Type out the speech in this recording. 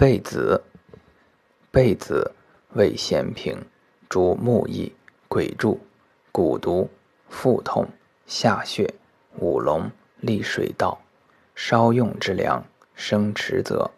贝子，贝子，味咸平，主木易、鬼柱、蛊毒、腹痛、下血、五龙、利水道，稍用之良，生迟则。